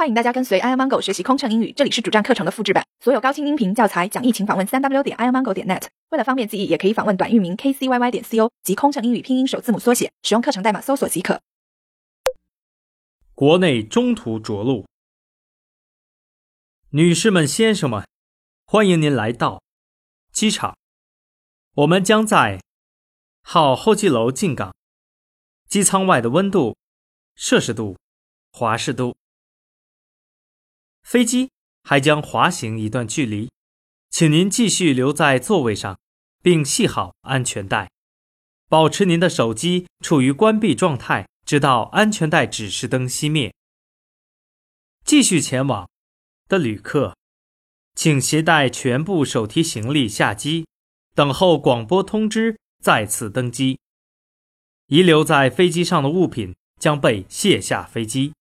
欢迎大家跟随 i amango 学习空乘英语，这里是主站课程的复制版，所有高清音频教材讲义，请访问三 w 点 i amango 点 net。为了方便记忆，也可以访问短域名 kcyy 点 co 及空乘英语拼音首字母缩写，使用课程代码搜索即可。国内中途着陆，女士们、先生们，欢迎您来到机场。我们将在号候机楼进港。机舱外的温度、摄氏度、华氏度。飞机还将滑行一段距离，请您继续留在座位上，并系好安全带，保持您的手机处于关闭状态，直到安全带指示灯熄灭。继续前往的旅客，请携带全部手提行李下机，等候广播通知再次登机。遗留在飞机上的物品将被卸下飞机。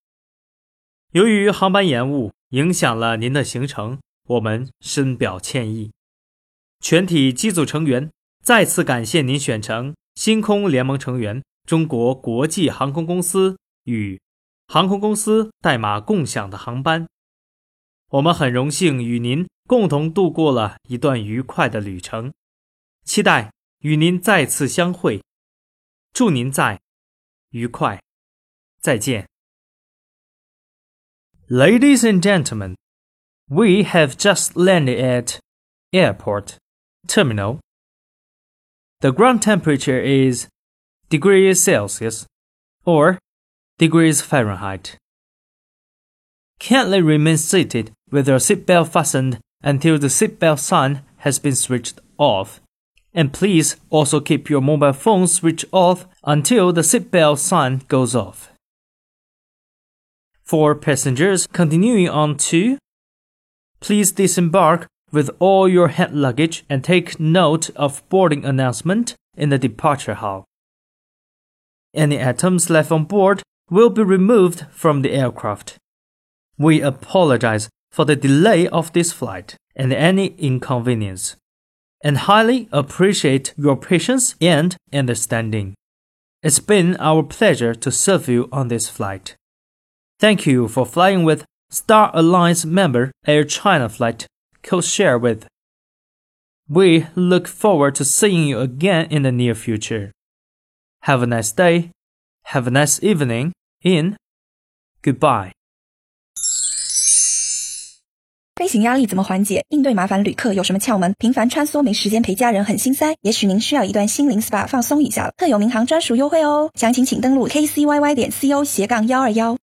由于航班延误。影响了您的行程，我们深表歉意。全体机组成员再次感谢您选乘星空联盟成员中国国际航空公司与航空公司代码共享的航班。我们很荣幸与您共同度过了一段愉快的旅程，期待与您再次相会。祝您在愉快，再见。Ladies and gentlemen, we have just landed at airport terminal. The ground temperature is degrees Celsius or degrees Fahrenheit. Kindly remain seated with your seatbelt fastened until the seatbelt sign has been switched off. And please also keep your mobile phone switched off until the seatbelt sign goes off. For passengers continuing on to, please disembark with all your hand luggage and take note of boarding announcement in the departure hall. Any items left on board will be removed from the aircraft. We apologize for the delay of this flight and any inconvenience, and highly appreciate your patience and understanding. It's been our pleasure to serve you on this flight. Thank you for flying with Star Alliance member Air China flight co-share with. We look forward to seeing you again in the near future. Have a nice day. Have a nice evening. In goodbye. 飞行压力怎么缓解？应对麻烦旅客有什么窍门？频繁穿梭没时间陪家人很心塞，也许您需要一段心灵 SPA 放松一下了。特有民航专属优惠哦，详情请登录 kcyy 点 co 斜杠幺二幺。